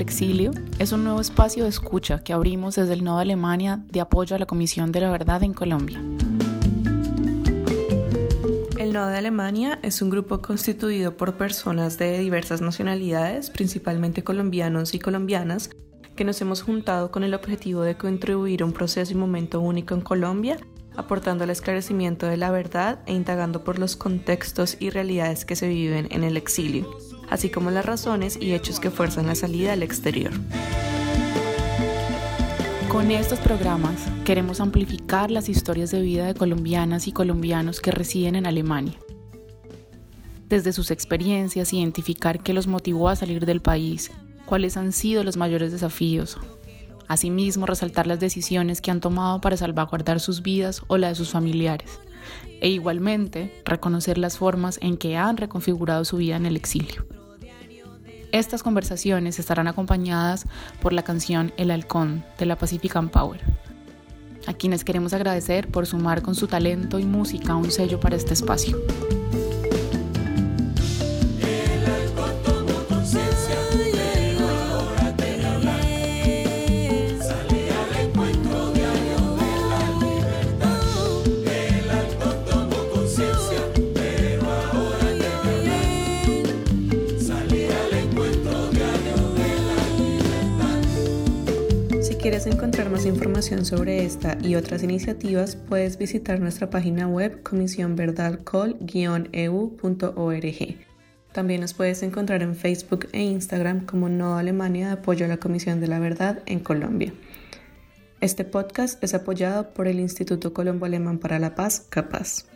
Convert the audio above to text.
exilio es un nuevo espacio de escucha que abrimos desde el Nodo Alemania de apoyo a la Comisión de la Verdad en Colombia. El Nodo de Alemania es un grupo constituido por personas de diversas nacionalidades, principalmente colombianos y colombianas, que nos hemos juntado con el objetivo de contribuir a un proceso y momento único en Colombia, aportando al esclarecimiento de la verdad e indagando por los contextos y realidades que se viven en el exilio así como las razones y hechos que fuerzan la salida al exterior. Con estos programas queremos amplificar las historias de vida de colombianas y colombianos que residen en Alemania. Desde sus experiencias, identificar qué los motivó a salir del país, cuáles han sido los mayores desafíos. Asimismo, resaltar las decisiones que han tomado para salvaguardar sus vidas o la de sus familiares. E igualmente, reconocer las formas en que han reconfigurado su vida en el exilio. Estas conversaciones estarán acompañadas por la canción El Halcón de la Pacific Power, a quienes queremos agradecer por sumar con su talento y música un sello para este espacio. Quieres encontrar más información sobre esta y otras iniciativas, puedes visitar nuestra página web comisionverdalcol-eu.org. También nos puedes encontrar en Facebook e Instagram como Nodo Alemania de apoyo a la Comisión de la Verdad en Colombia. Este podcast es apoyado por el Instituto Colombo Alemán para la Paz, CAPAZ.